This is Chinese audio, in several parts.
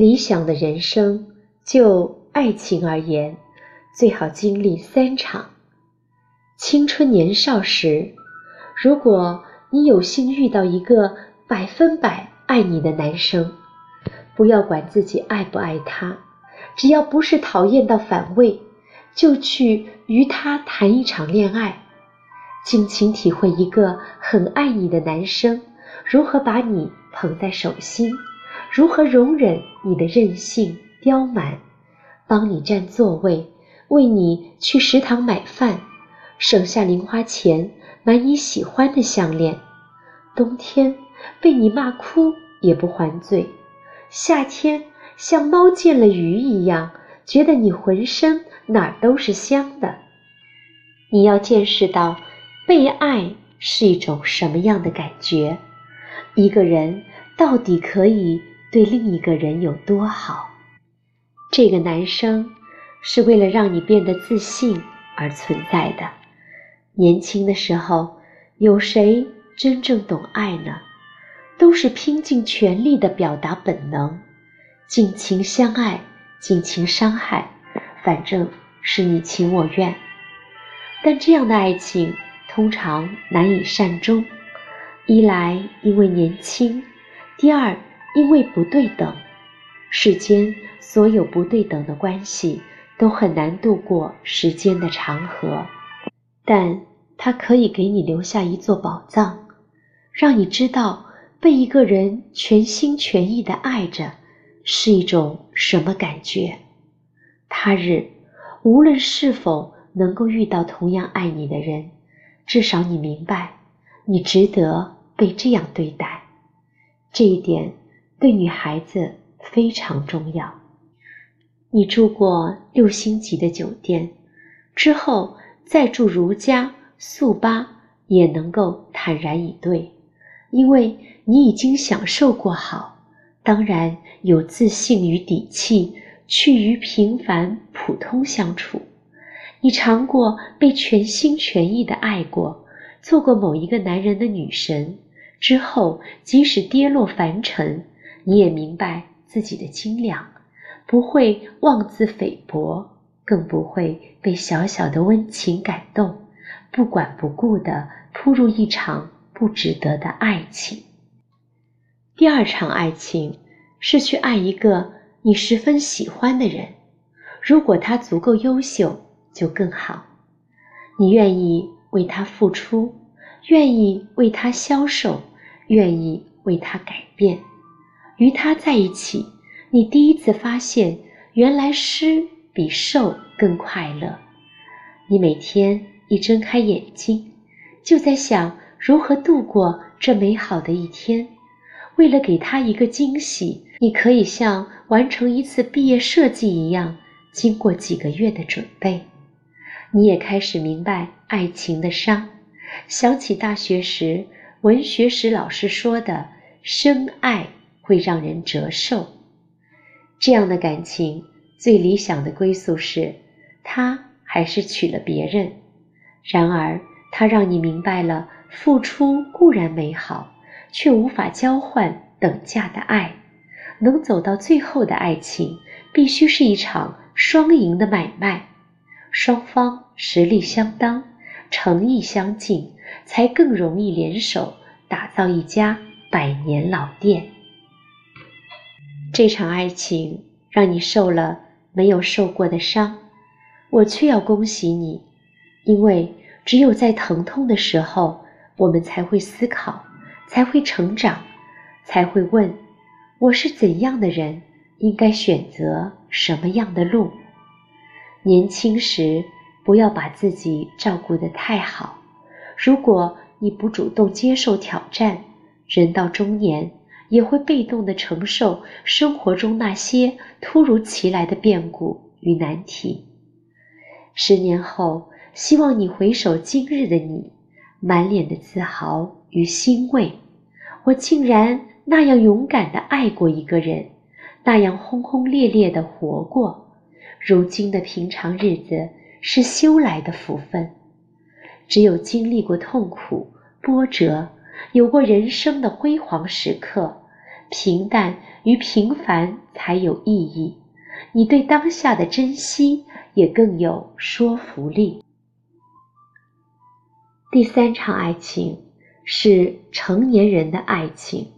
理想的人生，就爱情而言，最好经历三场。青春年少时，如果你有幸遇到一个百分百爱你的男生，不要管自己爱不爱他，只要不是讨厌到反胃，就去与他谈一场恋爱，尽情体会一个很爱你的男生如何把你捧在手心，如何容忍你的任性刁蛮，帮你占座位，为你去食堂买饭，省下零花钱买你喜欢的项链，冬天被你骂哭也不还嘴。夏天像猫见了鱼一样，觉得你浑身哪儿都是香的。你要见识到被爱是一种什么样的感觉，一个人到底可以对另一个人有多好。这个男生是为了让你变得自信而存在的。年轻的时候，有谁真正懂爱呢？都是拼尽全力的表达本能，尽情相爱，尽情伤害，反正是你情我愿。但这样的爱情通常难以善终，一来因为年轻，第二因为不对等。世间所有不对等的关系都很难度过时间的长河，但它可以给你留下一座宝藏，让你知道。被一个人全心全意的爱着，是一种什么感觉？他日无论是否能够遇到同样爱你的人，至少你明白，你值得被这样对待。这一点对女孩子非常重要。你住过六星级的酒店之后，再住如家速八，也能够坦然以对。因为你已经享受过好，当然有自信与底气去与平凡普通相处。你尝过被全心全意的爱过，做过某一个男人的女神之后，即使跌落凡尘，你也明白自己的斤两，不会妄自菲薄，更不会被小小的温情感动，不管不顾地扑入一场。不值得的爱情。第二场爱情是去爱一个你十分喜欢的人，如果他足够优秀，就更好。你愿意为他付出，愿意为他消瘦，愿意为他改变。与他在一起，你第一次发现，原来失比受更快乐。你每天一睁开眼睛，就在想。如何度过这美好的一天？为了给他一个惊喜，你可以像完成一次毕业设计一样，经过几个月的准备。你也开始明白爱情的伤，想起大学时文学史老师说的“深爱会让人折寿”。这样的感情最理想的归宿是，他还是娶了别人。然而，他让你明白了。付出固然美好，却无法交换等价的爱。能走到最后的爱情，必须是一场双赢的买卖，双方实力相当，诚意相近，才更容易联手打造一家百年老店。这场爱情让你受了没有受过的伤，我却要恭喜你，因为只有在疼痛的时候。我们才会思考，才会成长，才会问：我是怎样的人，应该选择什么样的路？年轻时不要把自己照顾得太好。如果你不主动接受挑战，人到中年也会被动地承受生活中那些突如其来的变故与难题。十年后，希望你回首今日的你。满脸的自豪与欣慰，我竟然那样勇敢地爱过一个人，那样轰轰烈烈地活过。如今的平常日子是修来的福分，只有经历过痛苦波折，有过人生的辉煌时刻，平淡与平凡才有意义。你对当下的珍惜也更有说服力。第三场爱情是成年人的爱情，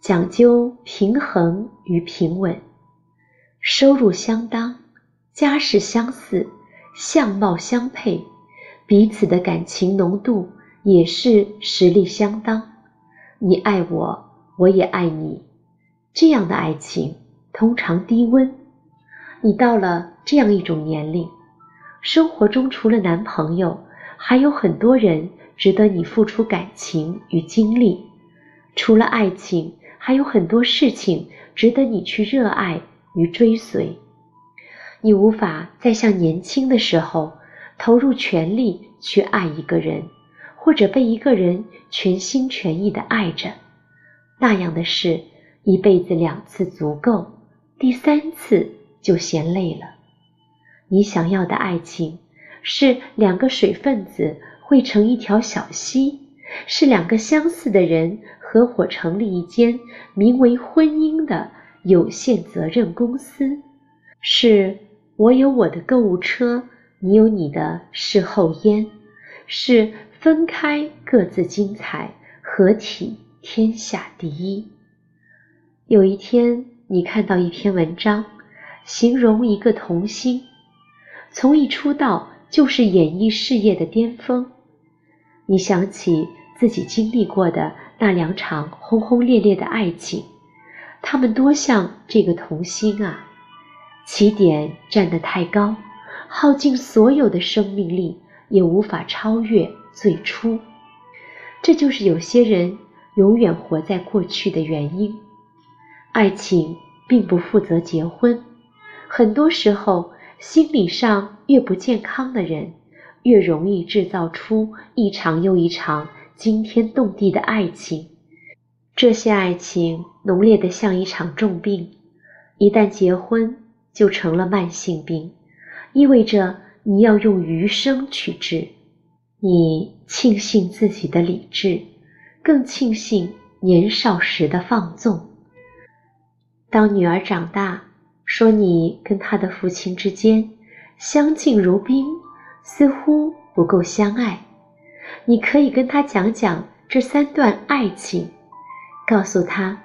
讲究平衡与平稳，收入相当，家世相似，相貌相配，彼此的感情浓度也是实力相当。你爱我，我也爱你，这样的爱情通常低温。你到了这样一种年龄，生活中除了男朋友。还有很多人值得你付出感情与精力，除了爱情，还有很多事情值得你去热爱与追随。你无法再像年轻的时候投入全力去爱一个人，或者被一个人全心全意的爱着，那样的事一辈子两次足够，第三次就嫌累了。你想要的爱情。是两个水分子汇成一条小溪，是两个相似的人合伙成立一间名为婚姻的有限责任公司，是我有我的购物车，你有你的事后烟，是分开各自精彩，合体天下第一。有一天，你看到一篇文章，形容一个童星，从一出道。就是演艺事业的巅峰。你想起自己经历过的那两场轰轰烈烈的爱情，他们多像这个童星啊！起点站得太高，耗尽所有的生命力，也无法超越最初。这就是有些人永远活在过去的原因。爱情并不负责结婚，很多时候。心理上越不健康的人，越容易制造出一场又一场惊天动地的爱情。这些爱情浓烈的像一场重病，一旦结婚就成了慢性病，意味着你要用余生去治。你庆幸自己的理智，更庆幸年少时的放纵。当女儿长大。说你跟她的父亲之间相敬如宾，似乎不够相爱。你可以跟她讲讲这三段爱情，告诉她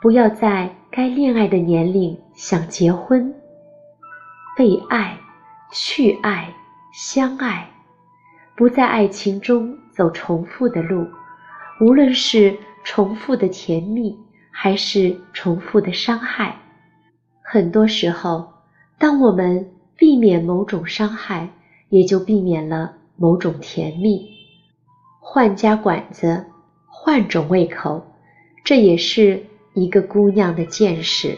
不要在该恋爱的年龄想结婚。被爱、去爱、相爱，不在爱情中走重复的路，无论是重复的甜蜜，还是重复的伤害。很多时候，当我们避免某种伤害，也就避免了某种甜蜜。换家馆子，换种胃口，这也是一个姑娘的见识。